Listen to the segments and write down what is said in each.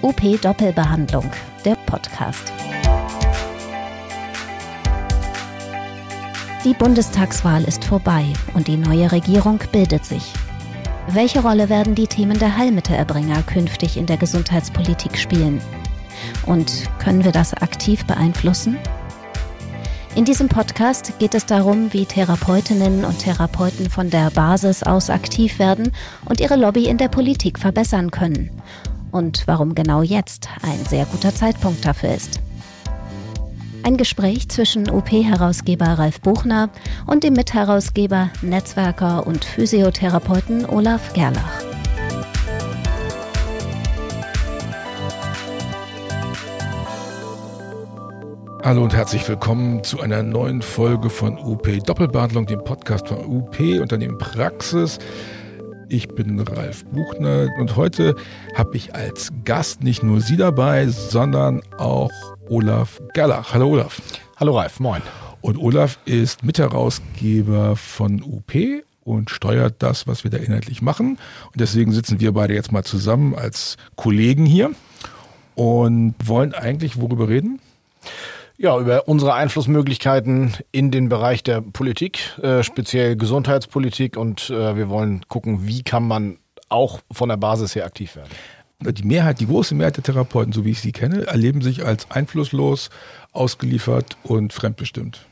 UP Doppelbehandlung, der Podcast. Die Bundestagswahl ist vorbei und die neue Regierung bildet sich. Welche Rolle werden die Themen der Heilmittelerbringer künftig in der Gesundheitspolitik spielen? Und können wir das aktiv beeinflussen? In diesem Podcast geht es darum, wie Therapeutinnen und Therapeuten von der Basis aus aktiv werden und ihre Lobby in der Politik verbessern können. Und warum genau jetzt ein sehr guter Zeitpunkt dafür ist. Ein Gespräch zwischen OP-Herausgeber Ralf Buchner und dem Mitherausgeber, Netzwerker und Physiotherapeuten Olaf Gerlach. Hallo und herzlich willkommen zu einer neuen Folge von UP Doppelbehandlung, dem Podcast von UP Unternehmen Praxis. Ich bin Ralf Buchner und heute habe ich als Gast nicht nur Sie dabei, sondern auch Olaf Gerlach. Hallo Olaf. Hallo Ralf, moin. Und Olaf ist Mitherausgeber von UP und steuert das, was wir da inhaltlich machen. Und deswegen sitzen wir beide jetzt mal zusammen als Kollegen hier und wollen eigentlich worüber reden? Ja, über unsere Einflussmöglichkeiten in den Bereich der Politik, äh, speziell Gesundheitspolitik und äh, wir wollen gucken, wie kann man auch von der Basis her aktiv werden. Die Mehrheit, die große Mehrheit der Therapeuten, so wie ich sie kenne, erleben sich als einflusslos, ausgeliefert und fremdbestimmt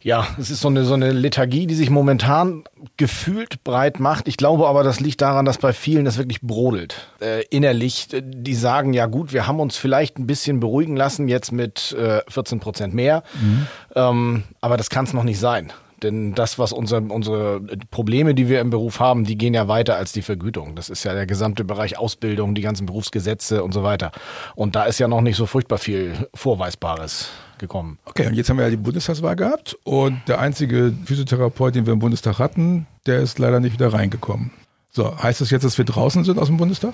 ja, es ist so eine, so eine Lethargie, die sich momentan gefühlt breit macht. Ich glaube aber, das liegt daran, dass bei vielen das wirklich brodelt. Äh, innerlich, die sagen, ja gut, wir haben uns vielleicht ein bisschen beruhigen lassen, jetzt mit äh, 14 Prozent mehr. Mhm. Ähm, aber das kann es noch nicht sein. Denn das, was unser, unsere Probleme, die wir im Beruf haben, die gehen ja weiter als die Vergütung. Das ist ja der gesamte Bereich Ausbildung, die ganzen Berufsgesetze und so weiter. Und da ist ja noch nicht so furchtbar viel Vorweisbares gekommen. Okay, und jetzt haben wir ja die Bundestagswahl gehabt und der einzige Physiotherapeut, den wir im Bundestag hatten, der ist leider nicht wieder reingekommen. So, heißt das jetzt, dass wir draußen sind aus dem Bundestag?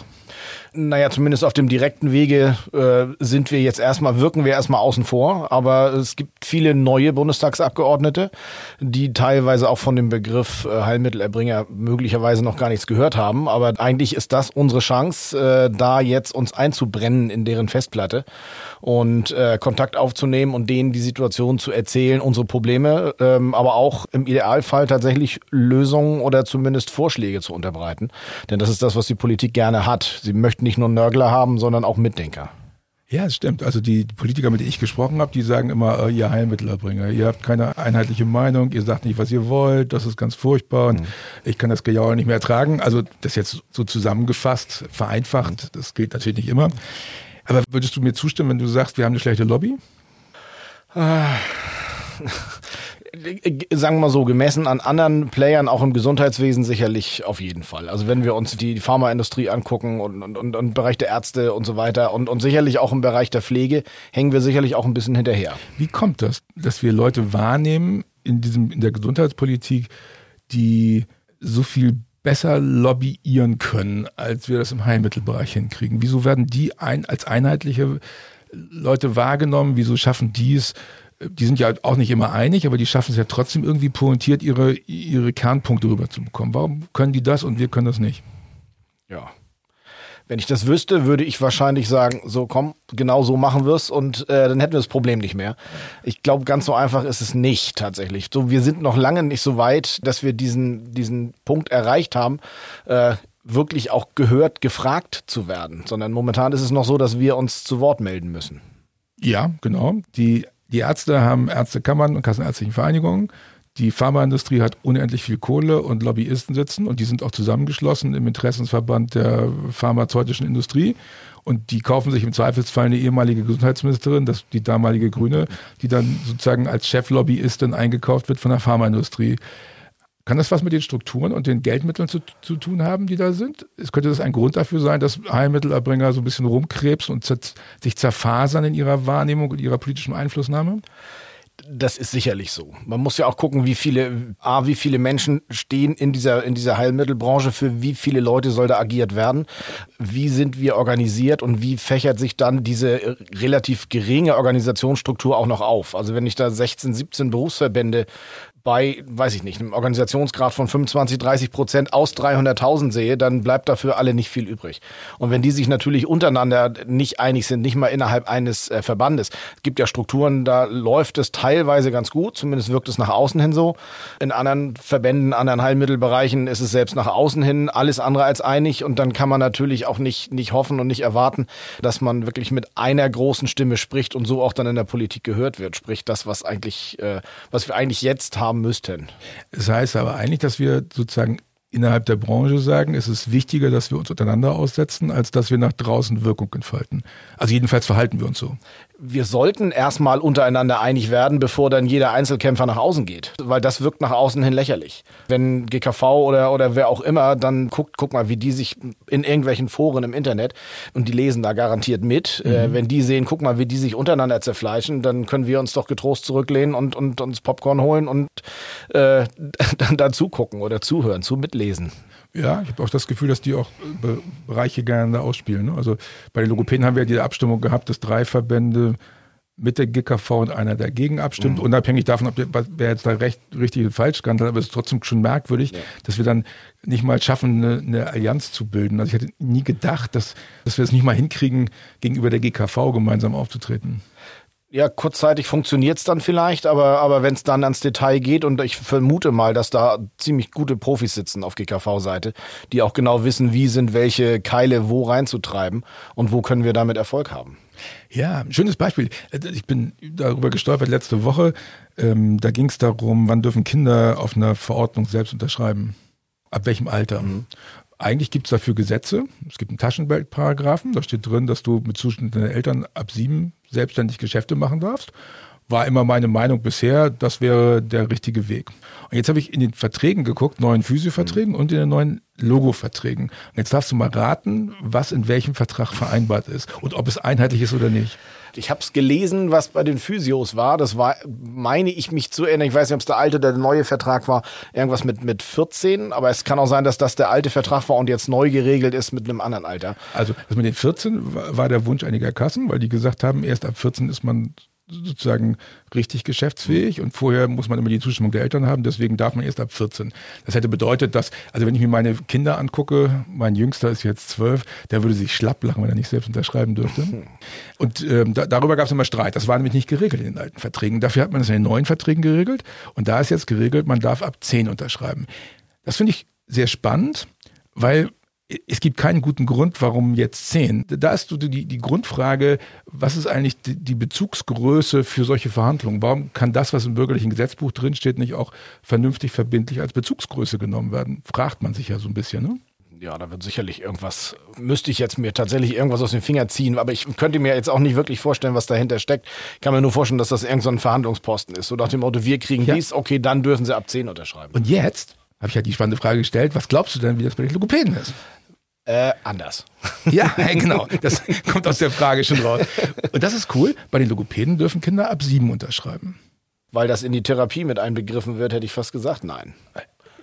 Naja, zumindest auf dem direkten Wege äh, sind wir jetzt erstmal, wirken wir erstmal außen vor. Aber es gibt viele neue Bundestagsabgeordnete, die teilweise auch von dem Begriff äh, Heilmittelerbringer möglicherweise noch gar nichts gehört haben. Aber eigentlich ist das unsere Chance, äh, da jetzt uns einzubrennen in deren Festplatte und äh, Kontakt aufzunehmen und denen die Situation zu erzählen, unsere Probleme, ähm, aber auch im Idealfall tatsächlich Lösungen oder zumindest Vorschläge zu unterbreiten. Denn das ist das, was die Politik gerne hat. Sie möchten nicht nur Nörgler haben, sondern auch Mitdenker. Ja, es stimmt. Also die Politiker, mit denen ich gesprochen habe, die sagen immer, äh, ihr Heilmittelerbringer, ihr habt keine einheitliche Meinung, ihr sagt nicht, was ihr wollt, das ist ganz furchtbar und mhm. ich kann das Gejauer nicht mehr ertragen. Also das jetzt so zusammengefasst, vereinfacht, das gilt natürlich nicht immer. Aber würdest du mir zustimmen, wenn du sagst, wir haben eine schlechte Lobby? Ah. sagen wir mal so, gemessen an anderen Playern auch im Gesundheitswesen sicherlich auf jeden Fall. Also wenn wir uns die Pharmaindustrie angucken und, und, und, und Bereich der Ärzte und so weiter und, und sicherlich auch im Bereich der Pflege, hängen wir sicherlich auch ein bisschen hinterher. Wie kommt das, dass wir Leute wahrnehmen in diesem, in der Gesundheitspolitik, die so viel besser lobbyieren können, als wir das im Heilmittelbereich hinkriegen? Wieso werden die ein, als einheitliche Leute wahrgenommen? Wieso schaffen die es? Die sind ja auch nicht immer einig, aber die schaffen es ja trotzdem irgendwie pointiert, ihre, ihre Kernpunkte rüberzubekommen. Warum können die das und wir können das nicht? Ja, wenn ich das wüsste, würde ich wahrscheinlich sagen, so komm, genau so machen wir es und äh, dann hätten wir das Problem nicht mehr. Ich glaube, ganz so einfach ist es nicht tatsächlich. So, wir sind noch lange nicht so weit, dass wir diesen, diesen Punkt erreicht haben, äh, wirklich auch gehört, gefragt zu werden, sondern momentan ist es noch so, dass wir uns zu Wort melden müssen. Ja, genau. Die, die Ärzte haben Ärztekammern und Kassenärztlichen Vereinigungen. Die Pharmaindustrie hat unendlich viel Kohle und Lobbyisten sitzen und die sind auch zusammengeschlossen im Interessensverband der pharmazeutischen Industrie. Und die kaufen sich im Zweifelsfall eine ehemalige Gesundheitsministerin, das die damalige Grüne, die dann sozusagen als Cheflobbyistin eingekauft wird von der Pharmaindustrie. Kann das was mit den Strukturen und den Geldmitteln zu, zu tun haben, die da sind? Es könnte das ein Grund dafür sein, dass Heilmittelerbringer so ein bisschen rumkrebsen und sich zerfasern in ihrer Wahrnehmung und ihrer politischen Einflussnahme? Das ist sicherlich so. Man muss ja auch gucken, wie viele, A, wie viele Menschen stehen in dieser, in dieser Heilmittelbranche, für wie viele Leute soll da agiert werden, wie sind wir organisiert und wie fächert sich dann diese relativ geringe Organisationsstruktur auch noch auf. Also wenn ich da 16, 17 Berufsverbände bei, weiß ich nicht, einem Organisationsgrad von 25, 30 Prozent aus 300.000 sehe, dann bleibt dafür alle nicht viel übrig. Und wenn die sich natürlich untereinander nicht einig sind, nicht mal innerhalb eines äh, Verbandes, es gibt ja Strukturen, da läuft es teilweise ganz gut, zumindest wirkt es nach außen hin so. In anderen Verbänden, anderen Heilmittelbereichen ist es selbst nach außen hin alles andere als einig und dann kann man natürlich auch nicht, nicht hoffen und nicht erwarten, dass man wirklich mit einer großen Stimme spricht und so auch dann in der Politik gehört wird. Sprich, das, was eigentlich, äh, was wir eigentlich jetzt haben, haben müssten. Das heißt aber eigentlich, dass wir sozusagen innerhalb der Branche sagen, es ist wichtiger, dass wir uns untereinander aussetzen, als dass wir nach draußen Wirkung entfalten. Also jedenfalls verhalten wir uns so wir sollten erstmal untereinander einig werden, bevor dann jeder Einzelkämpfer nach außen geht, weil das wirkt nach außen hin lächerlich. Wenn GKV oder, oder wer auch immer dann guckt, guck mal, wie die sich in irgendwelchen Foren im Internet und die lesen da garantiert mit, äh, mhm. äh, wenn die sehen, guck mal, wie die sich untereinander zerfleischen, dann können wir uns doch getrost zurücklehnen und, und uns Popcorn holen und äh, dann dazu gucken oder zuhören, zu mitlesen. Ja, ich habe auch das Gefühl, dass die auch äh, Bereiche gerne ausspielen. Ne? Also bei den Logopäden haben wir ja diese Abstimmung gehabt, dass drei Verbände mit der GKV und einer dagegen abstimmt, mhm. unabhängig davon, ob der, wer jetzt da recht, richtig und falsch kann, aber es ist trotzdem schon merkwürdig, ja. dass wir dann nicht mal schaffen, eine, eine, Allianz zu bilden. Also ich hätte nie gedacht, dass, dass wir es nicht mal hinkriegen, gegenüber der GKV gemeinsam aufzutreten ja, kurzzeitig funktioniert es dann vielleicht, aber, aber wenn es dann ans Detail geht und ich vermute mal, dass da ziemlich gute Profis sitzen auf GKV-Seite, die auch genau wissen, wie sind welche Keile wo reinzutreiben und wo können wir damit Erfolg haben. Ja, schönes Beispiel. Ich bin darüber gestolpert letzte Woche. Ähm, da ging es darum, wann dürfen Kinder auf einer Verordnung selbst unterschreiben? Ab welchem Alter? Mhm. Eigentlich gibt es dafür Gesetze. Es gibt einen Taschengeldparagraphen. Da steht drin, dass du mit Zustand deiner Eltern ab sieben selbstständig Geschäfte machen darfst. War immer meine Meinung bisher, das wäre der richtige Weg. Und jetzt habe ich in den Verträgen geguckt, neuen Physioverträgen mhm. und in den neuen Logo-Verträgen. Und jetzt darfst du mal raten, was in welchem Vertrag vereinbart ist und ob es einheitlich ist oder nicht. Ich habe es gelesen, was bei den Physios war. Das war, meine ich mich zu erinnern. Ich weiß nicht, ob es der alte oder der neue Vertrag war. Irgendwas mit, mit 14. Aber es kann auch sein, dass das der alte Vertrag war und jetzt neu geregelt ist mit einem anderen Alter. Also das mit den 14 war der Wunsch einiger Kassen, weil die gesagt haben, erst ab 14 ist man sozusagen richtig geschäftsfähig und vorher muss man immer die Zustimmung der Eltern haben, deswegen darf man erst ab 14. Das hätte bedeutet, dass, also wenn ich mir meine Kinder angucke, mein Jüngster ist jetzt zwölf, der würde sich schlapp lachen, wenn er nicht selbst unterschreiben dürfte. Und ähm, da, darüber gab es immer Streit. Das war nämlich nicht geregelt in den alten Verträgen. Dafür hat man es in den neuen Verträgen geregelt und da ist jetzt geregelt, man darf ab 10 unterschreiben. Das finde ich sehr spannend, weil es gibt keinen guten Grund, warum jetzt zehn. Da ist so die, die Grundfrage, was ist eigentlich die, die Bezugsgröße für solche Verhandlungen? Warum kann das, was im bürgerlichen Gesetzbuch drinsteht, nicht auch vernünftig verbindlich als Bezugsgröße genommen werden? Fragt man sich ja so ein bisschen, ne? Ja, da wird sicherlich irgendwas, müsste ich jetzt mir tatsächlich irgendwas aus den Fingern ziehen, aber ich könnte mir jetzt auch nicht wirklich vorstellen, was dahinter steckt. Ich kann mir nur vorstellen, dass das irgendein so Verhandlungsposten ist. So nach dem Motto, wir kriegen ja. dies, okay, dann dürfen sie ab 10 unterschreiben. Und jetzt habe ich ja die spannende Frage gestellt, was glaubst du denn, wie das bei den Logopäden ist? Äh, anders. Ja, genau. Das kommt aus der Frage schon raus. Und das ist cool. Bei den Logopäden dürfen Kinder ab sieben unterschreiben. Weil das in die Therapie mit einbegriffen wird, hätte ich fast gesagt, nein.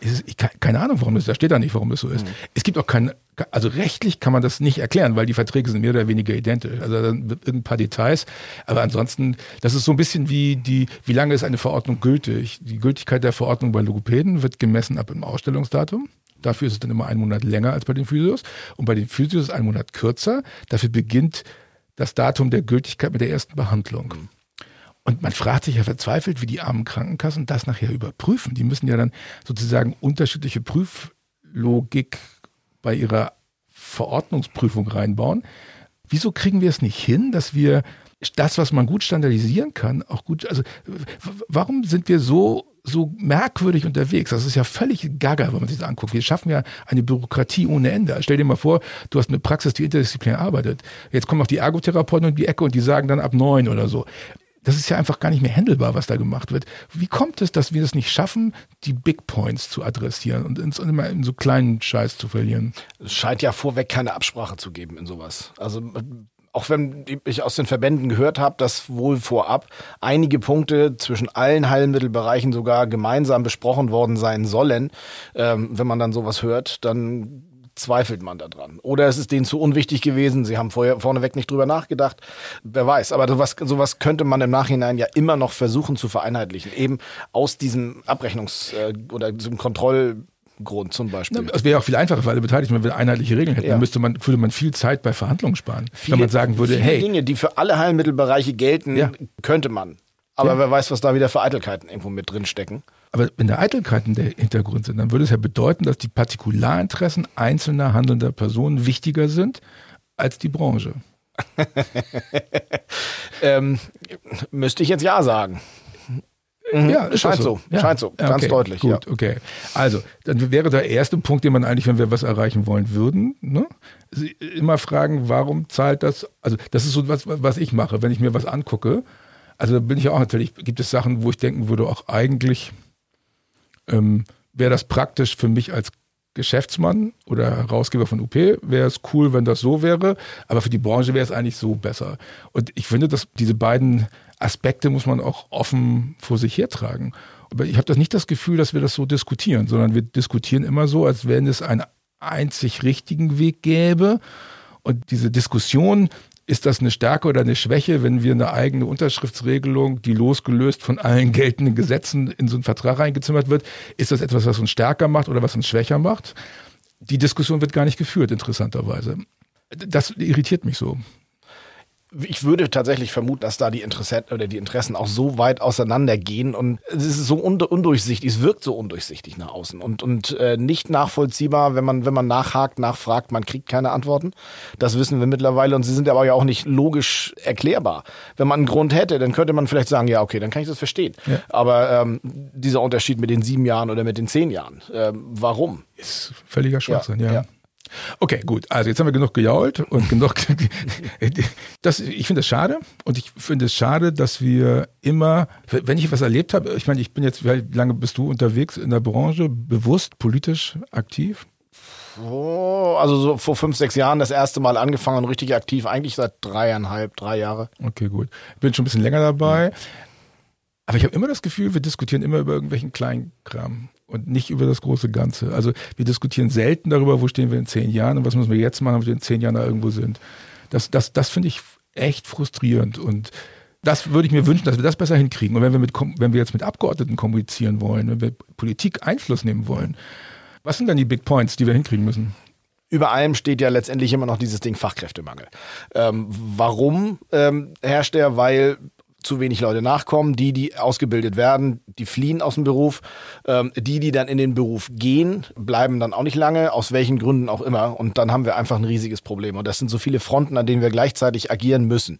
Ist, keine Ahnung, warum das, da steht da nicht, warum das so ist. Mhm. Es gibt auch kein, also rechtlich kann man das nicht erklären, weil die Verträge sind mehr oder weniger identisch. Also ein paar Details. Aber ansonsten, das ist so ein bisschen wie die, wie lange ist eine Verordnung gültig? Die Gültigkeit der Verordnung bei Logopäden wird gemessen ab dem Ausstellungsdatum. Dafür ist es dann immer einen Monat länger als bei den Physios. Und bei den Physios ist es einen Monat kürzer. Dafür beginnt das Datum der Gültigkeit mit der ersten Behandlung. Mhm. Und man fragt sich ja verzweifelt, wie die armen Krankenkassen das nachher überprüfen. Die müssen ja dann sozusagen unterschiedliche Prüflogik bei ihrer Verordnungsprüfung reinbauen. Wieso kriegen wir es nicht hin, dass wir das, was man gut standardisieren kann, auch gut, also warum sind wir so so merkwürdig unterwegs. Das ist ja völlig gaga, wenn man sich das anguckt. Wir schaffen ja eine Bürokratie ohne Ende. Stell dir mal vor, du hast eine Praxis, die interdisziplinär arbeitet. Jetzt kommen auch die Ergotherapeuten um die Ecke und die sagen dann ab neun oder so. Das ist ja einfach gar nicht mehr handelbar, was da gemacht wird. Wie kommt es, dass wir es nicht schaffen, die Big Points zu adressieren und uns immer in so kleinen Scheiß zu verlieren? Es scheint ja vorweg keine Absprache zu geben in sowas. Also auch wenn ich aus den Verbänden gehört habe, dass wohl vorab einige Punkte zwischen allen Heilmittelbereichen sogar gemeinsam besprochen worden sein sollen, ähm, wenn man dann sowas hört, dann zweifelt man daran. Oder es ist denen zu unwichtig gewesen, sie haben vorher vorneweg nicht drüber nachgedacht. Wer weiß. Aber sowas, sowas könnte man im Nachhinein ja immer noch versuchen zu vereinheitlichen. Eben aus diesem Abrechnungs- äh, oder diesem Kontroll- Grund zum Beispiel. Es wäre auch viel einfacher für alle Beteiligten, wenn wir einheitliche Regeln hätten. Ja. Dann müsste man, würde man viel Zeit bei Verhandlungen sparen. Viele, wenn man sagen würde, viele hey, Dinge, die für alle Heilmittelbereiche gelten, Ja. könnte man. Aber Ja. wer weiß, was da wieder für Eitelkeiten irgendwo mit drin stecken. aber wenn da Eitelkeiten der Hintergrund sind, dann würde es ja bedeuten, dass die Partikularinteressen einzelner handelnder Personen wichtiger sind als die Branche. Ähm, müsste ich jetzt ja sagen. Ja, Mhm. Scheint das so. Ja. Scheint so. Ganz okay, deutlich, Gut, okay. Also, dann wäre der erste Punkt, den man eigentlich, wenn wir was erreichen wollen würden, ne? Immer fragen, warum zahlt das? Also, das ist so was, was ich mache, wenn ich mir was angucke. Also, da bin ich ja auch natürlich, gibt es Sachen, wo ich denken würde, auch eigentlich ähm, wäre das praktisch für mich als Geschäftsmann oder Herausgeber von UP, wäre es cool, wenn das so wäre, aber für die Branche wäre es eigentlich so besser. Und ich finde, dass diese beiden Aspekte muss man auch offen vor sich hertragen. Aber ich habe das nicht das Gefühl, dass wir das so diskutieren, sondern wir diskutieren immer so, als wenn es einen einzig richtigen Weg gäbe. Und diese Diskussion, ist das eine Stärke oder eine Schwäche, wenn wir eine eigene Unterschriftsregelung, die losgelöst von allen geltenden Gesetzen in so einen Vertrag reingezimmert wird, ist das etwas, was uns stärker macht oder was uns schwächer macht? Die Diskussion wird gar nicht geführt, interessanterweise. Das irritiert mich so. Ich würde tatsächlich vermuten, dass da die Interessen oder die Interessen auch so weit auseinandergehen und es ist so un undurchsichtig, es wirkt so undurchsichtig nach außen und, und äh, nicht nachvollziehbar, wenn man, wenn man nachhakt, nachfragt, man kriegt keine Antworten. Das wissen wir mittlerweile und sie sind aber ja auch nicht logisch erklärbar. Wenn man einen Grund hätte, dann könnte man vielleicht sagen, ja, okay, dann kann ich das verstehen. Ja. Aber ähm, dieser Unterschied mit den sieben Jahren oder mit den zehn Jahren, ähm, warum? Ist völliger Schwachsinn, Ja, ja. ja. Okay, gut. Also jetzt haben wir genug gejault und genug. Das, ich finde es schade und ich finde es schade, dass wir immer, wenn ich etwas erlebt habe, ich meine, ich bin jetzt, wie lange bist du unterwegs in der Branche, bewusst politisch aktiv? Oh, also so vor fünf, sechs Jahren das erste Mal angefangen und richtig aktiv, eigentlich seit dreieinhalb, drei Jahre. Okay, gut. Ich bin schon ein bisschen länger dabei. Aber ich habe immer das Gefühl, wir diskutieren immer über irgendwelchen Kleinkram und nicht über das große Ganze. Also wir diskutieren selten darüber, wo stehen wir in zehn Jahren und was müssen wir jetzt machen, wenn wir in zehn Jahren da irgendwo sind. Das, das, das finde ich echt frustrierend und das würde ich mir wünschen, dass wir das besser hinkriegen. Und wenn wir, mit, wenn wir jetzt mit Abgeordneten kommunizieren wollen, wenn wir Politik Einfluss nehmen wollen, was sind dann die Big Points, die wir hinkriegen müssen? Über allem steht ja letztendlich immer noch dieses Ding Fachkräftemangel. Ähm, warum ähm, herrscht der? Weil zu wenig Leute nachkommen, die, die ausgebildet werden, die fliehen aus dem Beruf, ähm, die, die dann in den Beruf gehen, bleiben dann auch nicht lange, aus welchen Gründen auch immer. Und dann haben wir einfach ein riesiges Problem. Und das sind so viele Fronten, an denen wir gleichzeitig agieren müssen.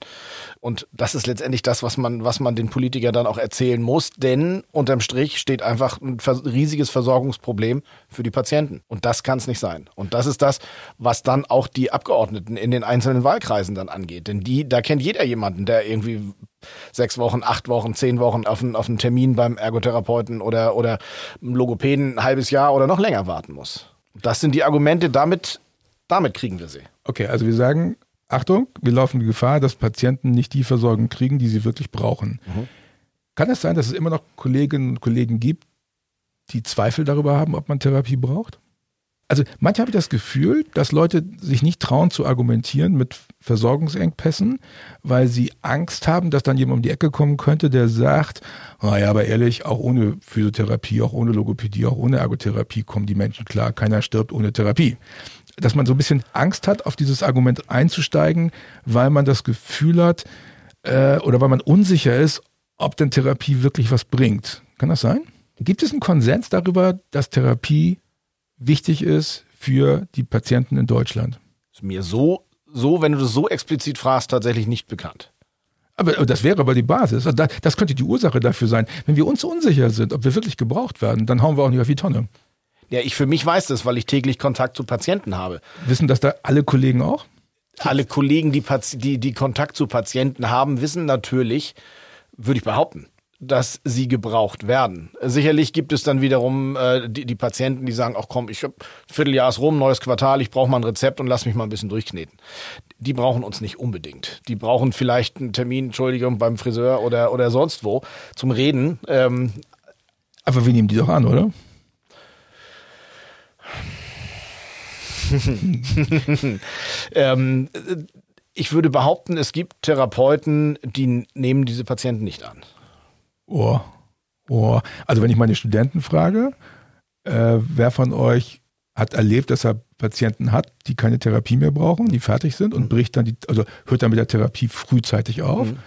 Und das ist letztendlich das, was man, was man den Politikern dann auch erzählen muss, denn unterm Strich steht einfach ein riesiges Versorgungsproblem für die Patienten. Und das kann es nicht sein. Und das ist das, was dann auch die Abgeordneten in den einzelnen Wahlkreisen dann angeht. Denn die, da kennt jeder jemanden, der irgendwie sechs Wochen, acht Wochen, zehn Wochen auf einen, auf einen Termin beim Ergotherapeuten oder, oder einem Logopäden ein halbes Jahr oder noch länger warten muss. Das sind die Argumente, damit, damit kriegen wir sie. Okay, also wir sagen, Achtung, wir laufen die Gefahr, dass Patienten nicht die Versorgung kriegen, die sie wirklich brauchen. Kann es sein, dass es immer noch Kolleginnen und Kollegen gibt, die Zweifel darüber haben, ob man Therapie braucht? Also manchmal habe ich das Gefühl, dass Leute sich nicht trauen zu argumentieren mit Versorgungsengpässen, weil sie Angst haben, dass dann jemand um die Ecke kommen könnte, der sagt, naja, aber ehrlich, auch ohne Physiotherapie, auch ohne Logopädie, auch ohne Ergotherapie kommen die Menschen klar. Keiner stirbt ohne Therapie dass man so ein bisschen Angst hat, auf dieses Argument einzusteigen, weil man das Gefühl hat äh, oder weil man unsicher ist, ob denn Therapie wirklich was bringt. Kann das sein? Gibt es einen Konsens darüber, dass Therapie wichtig ist für die Patienten in Deutschland? Ist mir so, so, wenn du das so explizit fragst, tatsächlich nicht bekannt. Aber aber das wäre aber die Basis. Also da- Das könnte die Ursache dafür sein. Wenn wir uns unsicher sind, ob wir wirklich gebraucht werden, dann hauen wir auch nicht auf die Tonne. Ja, ich für mich weiß das, weil ich täglich Kontakt zu Patienten habe. Wissen das da alle Kollegen auch? Alle Kollegen, die, die, die Kontakt zu Patienten haben, wissen natürlich, würde ich behaupten, dass sie gebraucht werden. Sicherlich gibt es dann wiederum äh, die, die Patienten, die sagen, ach komm, ich hab Vierteljahr ist rum, neues Quartal, ich brauche mal ein Rezept und lass mich mal ein bisschen durchkneten. Die brauchen uns nicht unbedingt. Die brauchen vielleicht einen Termin, Entschuldigung, beim Friseur oder, oder sonst wo zum Reden. Ähm, Aber wir nehmen die doch an, oder? ähm, ich würde behaupten, es gibt Therapeuten, die nehmen diese Patienten nicht an. Oh, oh. Also wenn ich meine Studenten frage, äh, wer von euch hat erlebt, dass er Patienten hat, die keine Therapie mehr brauchen, die fertig sind und mhm. bricht dann die, also hört dann mit der Therapie frühzeitig auf. Mhm.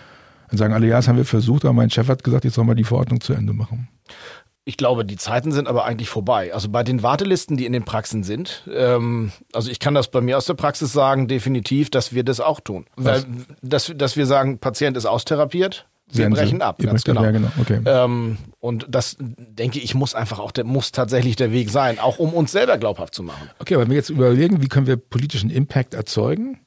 Dann sagen alle, ja, das haben wir versucht, aber mein Chef hat gesagt, jetzt sollen wir die Verordnung zu Ende machen. Ich glaube, die Zeiten sind aber eigentlich vorbei. Also bei den Wartelisten, die in den Praxen sind, ähm, also ich kann das bei mir aus der Praxis sagen, definitiv, dass wir das auch tun. Weil, dass, dass wir sagen, Patient ist austherapiert, wir brechen ab, ganz genau. Ja, genau. Okay. Ähm, und das, denke ich, muss einfach auch, der muss tatsächlich der Weg sein, auch um uns selber glaubhaft zu machen. Okay, aber wenn wir jetzt überlegen, wie können wir politischen Impact erzeugen,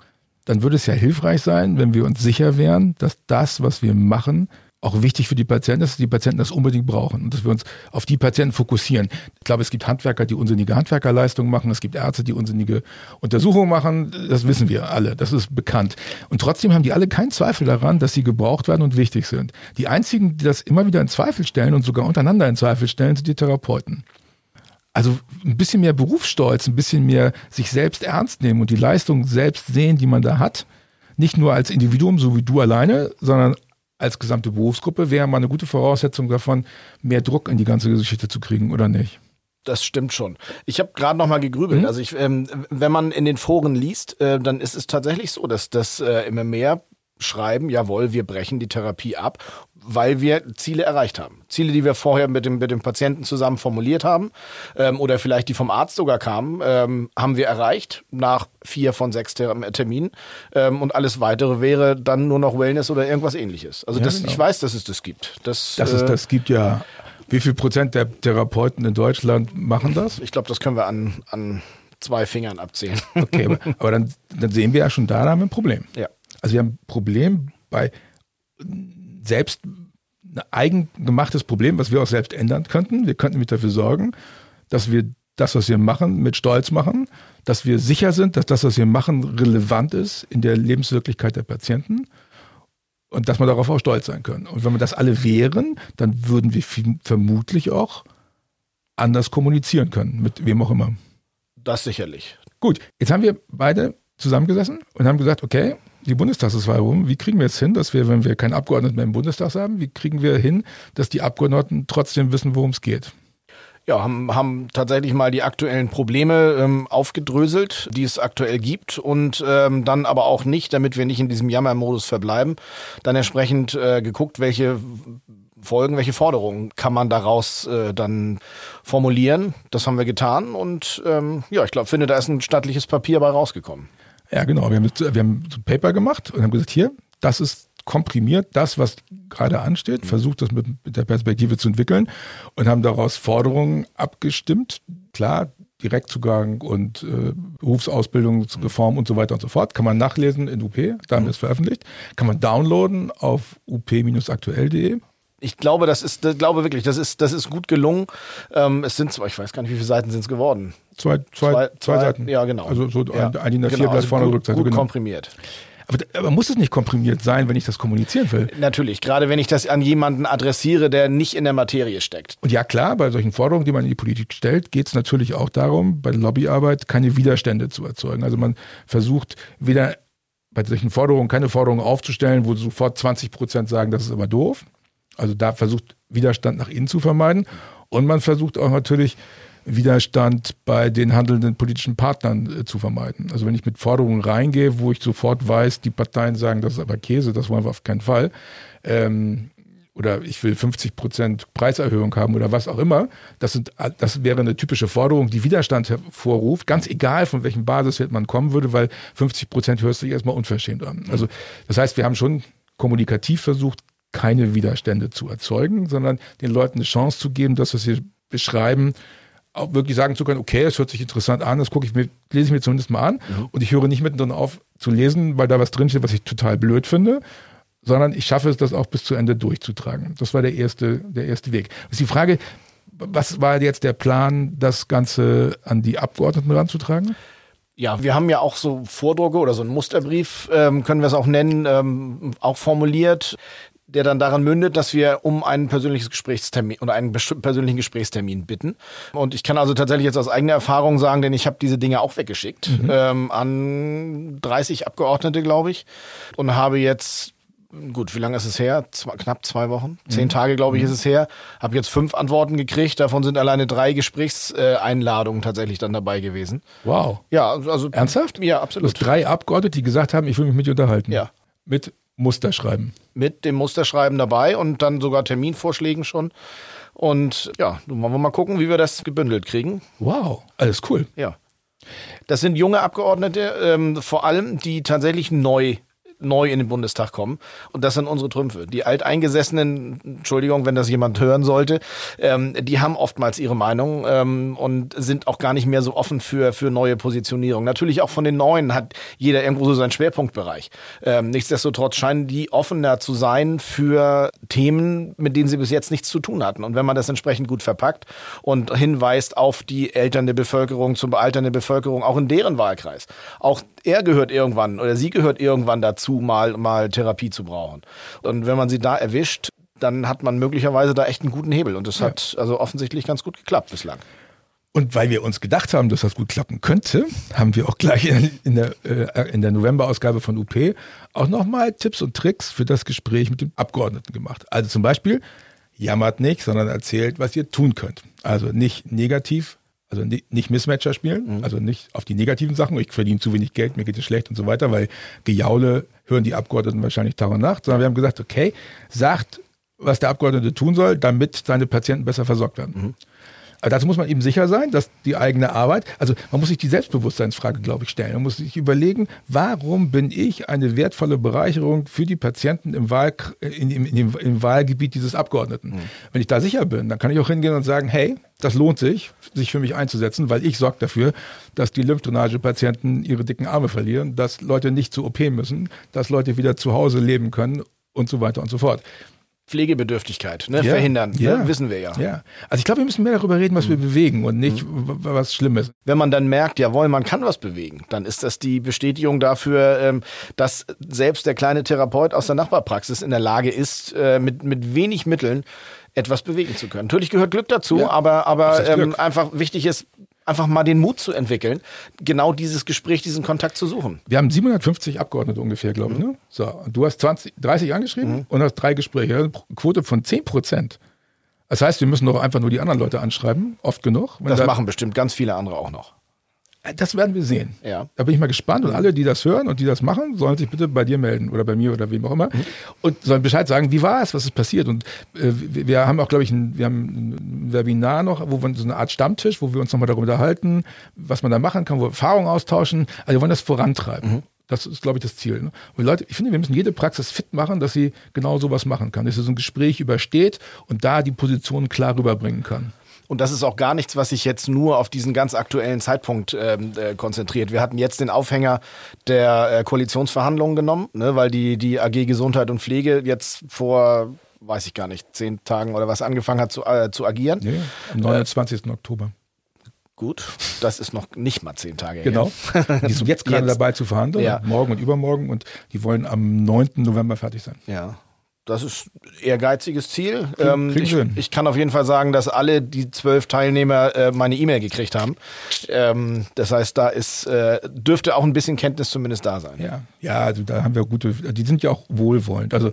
dann würde es ja hilfreich sein, wenn wir uns sicher wären, dass das, was wir machen, auch wichtig für die Patienten dass die Patienten das unbedingt brauchen und dass wir uns auf die Patienten fokussieren. Ich glaube, es gibt Handwerker, die unsinnige Handwerkerleistungen machen, es gibt Ärzte, die unsinnige Untersuchungen machen, das wissen wir alle, das ist bekannt. Und trotzdem haben die alle keinen Zweifel daran, dass sie gebraucht werden und wichtig sind. Die einzigen, die das immer wieder in Zweifel stellen und sogar untereinander in Zweifel stellen, sind die Therapeuten. Also ein bisschen mehr Berufsstolz, ein bisschen mehr sich selbst ernst nehmen und die Leistung selbst sehen, die man da hat. Nicht nur als Individuum, so wie du alleine, sondern als gesamte Berufsgruppe wäre mal eine gute Voraussetzung davon, mehr Druck in die ganze Geschichte zu kriegen, oder nicht? Das stimmt schon. Ich habe gerade noch mal gegrübelt. Mhm. Also ich, ähm, wenn man in den Foren liest, äh, dann ist es tatsächlich so, dass das äh, immer mehr schreiben, jawohl, wir brechen die Therapie ab, weil wir Ziele erreicht haben. Ziele, die wir vorher mit dem, mit dem Patienten zusammen formuliert haben ähm, oder vielleicht die vom Arzt sogar kamen, ähm, haben wir erreicht nach vier von sechs Terminen ähm, und alles weitere wäre dann nur noch Wellness oder irgendwas ähnliches. Also ja, das, genau. ich weiß, dass es das gibt. Das, das, ist, äh, das gibt ja. Wie viel Prozent der Therapeuten in Deutschland machen das? Ich glaube, das können wir an, an zwei Fingern abzählen. Okay, aber, aber dann, dann sehen wir ja schon da, da haben wir ein Problem. Ja. Also wir haben ein Problem bei selbst ein eigen gemachtes Problem, was wir auch selbst ändern könnten. Wir könnten mit dafür sorgen, dass wir das, was wir machen, mit Stolz machen, dass wir sicher sind, dass das, was wir machen, relevant ist in der Lebenswirklichkeit der Patienten und dass wir darauf auch stolz sein können. Und wenn wir das alle wären, dann würden wir vermutlich auch anders kommunizieren können, mit wem auch immer. Das sicherlich. Gut, jetzt haben wir beide zusammengesessen und haben gesagt, okay, die Bundestagswahl rum. Wie kriegen wir jetzt hin, dass wir, wenn wir keinen Abgeordneten mehr im Bundestag haben, wie kriegen wir hin, dass die Abgeordneten trotzdem wissen, worum es geht? Ja, haben, haben tatsächlich mal die aktuellen Probleme ähm, aufgedröselt, die es aktuell gibt und ähm, dann aber auch nicht, damit wir nicht in diesem Jammermodus verbleiben, dann entsprechend äh, geguckt, welche Folgen, welche Forderungen kann man daraus äh, dann formulieren. Das haben wir getan und ähm, ja, ich glaube, finde, da ist ein stattliches Papier bei rausgekommen. Ja, genau. Wir haben, wir haben so ein Paper gemacht und haben gesagt, hier, das ist komprimiert das, was gerade ansteht, mhm. versucht das mit, mit der Perspektive zu entwickeln und haben daraus Forderungen abgestimmt. Klar, Direktzugang und äh, Berufsausbildungsreform mhm. und so weiter und so fort. Kann man nachlesen in UP, da haben wir es veröffentlicht. Kann man downloaden auf up-aktuell.de ich glaube, das ist, das glaube wirklich, das ist, das ist gut gelungen. Ähm, es sind zwar, ich weiß gar nicht, wie viele Seiten sind es geworden. Zwei, zwei, zwei, zwei, Seiten. Ja, genau. Also so ja, ein DIN A4 genau, also vorne gut, gut genau. komprimiert. Aber, aber, muss es nicht komprimiert sein, wenn ich das kommunizieren will? Natürlich, gerade wenn ich das an jemanden adressiere, der nicht in der Materie steckt. Und ja klar, bei solchen Forderungen, die man in die Politik stellt, geht es natürlich auch darum, bei Lobbyarbeit keine Widerstände zu erzeugen. Also man versucht weder bei solchen Forderungen keine Forderungen aufzustellen, wo sofort 20 Prozent sagen, das ist aber doof. Also da versucht Widerstand nach innen zu vermeiden. Und man versucht auch natürlich Widerstand bei den handelnden politischen Partnern äh, zu vermeiden. Also wenn ich mit Forderungen reingehe, wo ich sofort weiß, die Parteien sagen, das ist aber Käse, das wollen wir auf keinen Fall. Ähm, oder ich will 50 Prozent Preiserhöhung haben oder was auch immer. Das, sind, das wäre eine typische Forderung, die Widerstand hervorruft, ganz egal von welchem Basiswert man kommen würde, weil 50 Prozent hörst du dich erstmal unverschämt an. Also das heißt, wir haben schon kommunikativ versucht, keine Widerstände zu erzeugen, sondern den Leuten eine Chance zu geben, das, was sie beschreiben, auch wirklich sagen zu können, okay, es hört sich interessant an, das gucke ich mir, lese ich mir zumindest mal an mhm. und ich höre nicht mittendrin auf zu lesen, weil da was drinsteht, was ich total blöd finde, sondern ich schaffe es, das auch bis zu Ende durchzutragen. Das war der erste, der erste Weg. Das ist die Frage, was war jetzt der Plan, das Ganze an die Abgeordneten ranzutragen? Ja, wir haben ja auch so Vordrucke oder so einen Musterbrief, ähm, können wir es auch nennen, ähm, auch formuliert der dann daran mündet, dass wir um einen persönliches Gesprächstermin oder einen persönlichen Gesprächstermin bitten. Und ich kann also tatsächlich jetzt aus eigener Erfahrung sagen, denn ich habe diese Dinge auch weggeschickt mhm. ähm, an 30 Abgeordnete, glaube ich, und habe jetzt gut, wie lange ist es her? Zwei, knapp zwei Wochen, zehn mhm. Tage, glaube ich, ist es her. Habe jetzt fünf Antworten gekriegt. Davon sind alleine drei Gesprächseinladungen tatsächlich dann dabei gewesen. Wow. Ja, also ernsthaft? Ja, absolut. Drei Abgeordnete, die gesagt haben, ich will mich mit dir unterhalten. Ja. Mit Musterschreiben. Mit dem Musterschreiben dabei und dann sogar Terminvorschlägen schon. Und ja, nun wollen wir mal gucken, wie wir das gebündelt kriegen. Wow, alles cool. Ja. Das sind junge Abgeordnete, ähm, vor allem, die tatsächlich neu neu in den Bundestag kommen. Und das sind unsere Trümpfe. Die Alteingesessenen, Entschuldigung, wenn das jemand hören sollte, ähm, die haben oftmals ihre Meinung ähm, und sind auch gar nicht mehr so offen für, für neue Positionierung. Natürlich auch von den Neuen hat jeder irgendwo so seinen Schwerpunktbereich. Ähm, nichtsdestotrotz scheinen die offener zu sein für Themen, mit denen sie bis jetzt nichts zu tun hatten. Und wenn man das entsprechend gut verpackt und hinweist auf die elternde Bevölkerung, zum alternde Bevölkerung, auch in deren Wahlkreis. Auch er gehört irgendwann oder sie gehört irgendwann dazu, mal, mal Therapie zu brauchen. Und wenn man sie da erwischt, dann hat man möglicherweise da echt einen guten Hebel. Und das ja. hat also offensichtlich ganz gut geklappt bislang. Und weil wir uns gedacht haben, dass das gut klappen könnte, haben wir auch gleich in der, äh, in der November-Ausgabe von UP auch nochmal Tipps und Tricks für das Gespräch mit dem Abgeordneten gemacht. Also zum Beispiel, jammert nicht, sondern erzählt, was ihr tun könnt. Also nicht negativ also nicht Mismatcher spielen, mhm. also nicht auf die negativen Sachen, ich verdiene zu wenig Geld, mir geht es schlecht und so weiter, weil Gejaule hören die Abgeordneten wahrscheinlich Tag und Nacht, sondern wir haben gesagt, okay, sagt, was der Abgeordnete tun soll, damit seine Patienten besser versorgt werden. Mhm. Aber dazu muss man eben sicher sein, dass die eigene Arbeit, also man muss sich die Selbstbewusstseinsfrage, glaube ich, stellen. Man muss sich überlegen, warum bin ich eine wertvolle Bereicherung für die Patienten im, Wahl, in, in, in, im Wahlgebiet dieses Abgeordneten. Mhm. Wenn ich da sicher bin, dann kann ich auch hingehen und sagen, hey, das lohnt sich, sich für mich einzusetzen, weil ich sorge dafür, dass die Lymphdrainage-Patienten ihre dicken Arme verlieren, dass Leute nicht zu OP müssen, dass Leute wieder zu Hause leben können und so weiter und so fort. Pflegebedürftigkeit ne, ja, verhindern, ne, ja, ne, wissen wir ja. Ja, also ich glaube, wir müssen mehr darüber reden, was mhm. wir bewegen und nicht mhm. was Schlimmes. Wenn man dann merkt, jawohl, man kann was bewegen, dann ist das die Bestätigung dafür, ähm, dass selbst der kleine Therapeut aus der Nachbarpraxis in der Lage ist, äh, mit, mit wenig Mitteln etwas bewegen zu können. Natürlich gehört Glück dazu, ja, aber, aber ähm, einfach wichtig ist, einfach mal den Mut zu entwickeln, genau dieses Gespräch, diesen Kontakt zu suchen. Wir haben 750 Abgeordnete ungefähr, glaube ich. Mhm. Ne? So, du hast 20, 30 angeschrieben mhm. und hast drei Gespräche. Quote von 10 Prozent. Das heißt, wir müssen doch einfach nur die anderen Leute anschreiben, oft genug. das da machen bestimmt ganz viele andere auch noch. Das werden wir sehen. Ja. Da bin ich mal gespannt. Und alle, die das hören und die das machen, sollen sich bitte bei dir melden oder bei mir oder wem auch immer mhm. und sollen Bescheid sagen, wie war es, was ist passiert. Und äh, wir haben auch, glaube ich, ein, wir haben ein Webinar noch, wo wir so eine Art Stammtisch, wo wir uns nochmal darüber unterhalten, was man da machen kann, wo wir Erfahrungen austauschen. Also wir wollen das vorantreiben. Mhm. Das ist, glaube ich, das Ziel. Ne? Und Leute, ich finde, wir müssen jede Praxis fit machen, dass sie genau sowas machen kann, dass sie so ein Gespräch übersteht und da die Position klar rüberbringen kann. Und das ist auch gar nichts, was sich jetzt nur auf diesen ganz aktuellen Zeitpunkt ähm, äh, konzentriert. Wir hatten jetzt den Aufhänger der äh, Koalitionsverhandlungen genommen, ne, weil die, die AG Gesundheit und Pflege jetzt vor, weiß ich gar nicht, zehn Tagen oder was angefangen hat zu, äh, zu agieren. Nee, am 29. Äh, Oktober. Gut, das ist noch nicht mal zehn Tage genau. her. Genau. Die sind jetzt gerade dabei zu verhandeln, ja. morgen und übermorgen und die wollen am 9. November fertig sein. Ja das ist ehrgeiziges Ziel. Ähm, ich, ich, kann auf jeden Fall sagen, dass alle die zwölf Teilnehmer äh, meine E-Mail gekriegt haben. Ähm, das heißt, da ist äh, dürfte auch ein bisschen Kenntnis zumindest da sein. Ja, ja, also da haben wir gute. Die sind ja auch wohlwollend. Also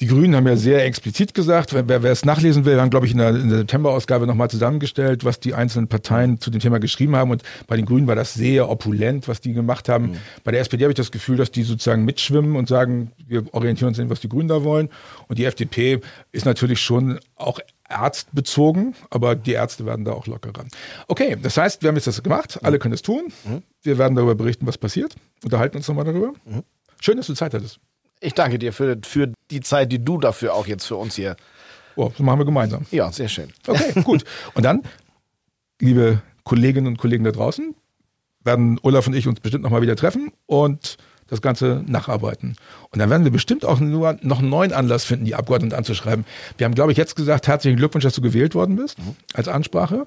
die Grünen haben ja sehr explizit gesagt, wer, wer es nachlesen will, haben, glaube ich, in der, in der September-Ausgabe nochmal zusammengestellt, was die einzelnen Parteien zu dem Thema geschrieben haben. Und bei den Grünen war das sehr opulent, was die gemacht haben. Mhm. Bei der SPD habe ich das Gefühl, dass die sozusagen mitschwimmen und sagen, wir orientieren uns an, was die Grünen da wollen. Und die FDP ist natürlich schon auch ärztbezogen, aber die Ärzte werden da auch lockerer. Okay, das heißt, wir haben jetzt das gemacht, alle können es tun. Mhm. Wir werden darüber berichten, was passiert, unterhalten uns nochmal darüber. Mhm. Schön, dass du Zeit hattest. Ich danke dir für, für die Zeit, die du dafür auch jetzt für uns hier. Oh, das machen wir gemeinsam. Ja, sehr schön. Okay, gut. Und dann, liebe Kolleginnen und Kollegen da draußen, werden Olaf und ich uns bestimmt nochmal wieder treffen und das Ganze nacharbeiten. Und dann werden wir bestimmt auch nur noch einen neuen Anlass finden, die Abgeordneten anzuschreiben. Wir haben, glaube ich, jetzt gesagt, herzlichen Glückwunsch, dass du gewählt worden bist, mhm. als Ansprache.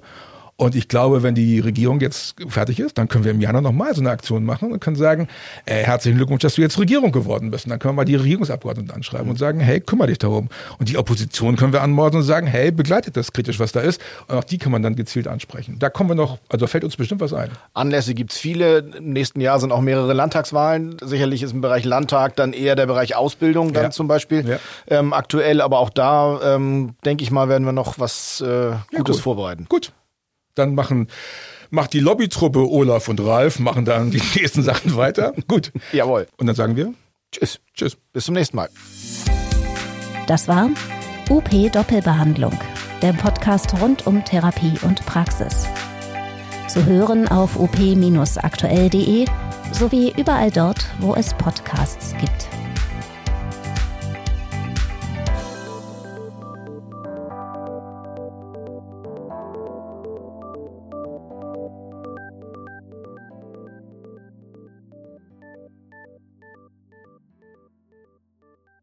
Und ich glaube, wenn die Regierung jetzt fertig ist, dann können wir im Januar nochmal so eine Aktion machen und können sagen, äh, herzlichen Glückwunsch, dass du jetzt Regierung geworden bist. Und dann können wir mal die Regierungsabgeordneten anschreiben und sagen, hey, kümmere dich darum. Und die Opposition können wir anmorden und sagen, hey, begleitet das kritisch, was da ist. Und auch die kann man dann gezielt ansprechen. Da kommen wir noch, also fällt uns bestimmt was ein. Anlässe gibt's viele. Im nächsten Jahr sind auch mehrere Landtagswahlen. Sicherlich ist im Bereich Landtag dann eher der Bereich Ausbildung dann Ja. zum Beispiel Ja. ähm, aktuell. Aber auch da, ähm, denke ich mal, werden wir noch was äh, Gutes gut. vorbereiten. Gut. Dann machen, macht die Lobbytruppe Olaf und Ralf, machen dann die nächsten Sachen weiter. Gut. Jawohl. Und dann sagen wir Tschüss. Tschüss. Bis zum nächsten Mal. Das war UP Doppelbehandlung, der Podcast rund um Therapie und Praxis. Zu hören auf op-aktuell.de sowie überall dort, wo es Podcasts gibt.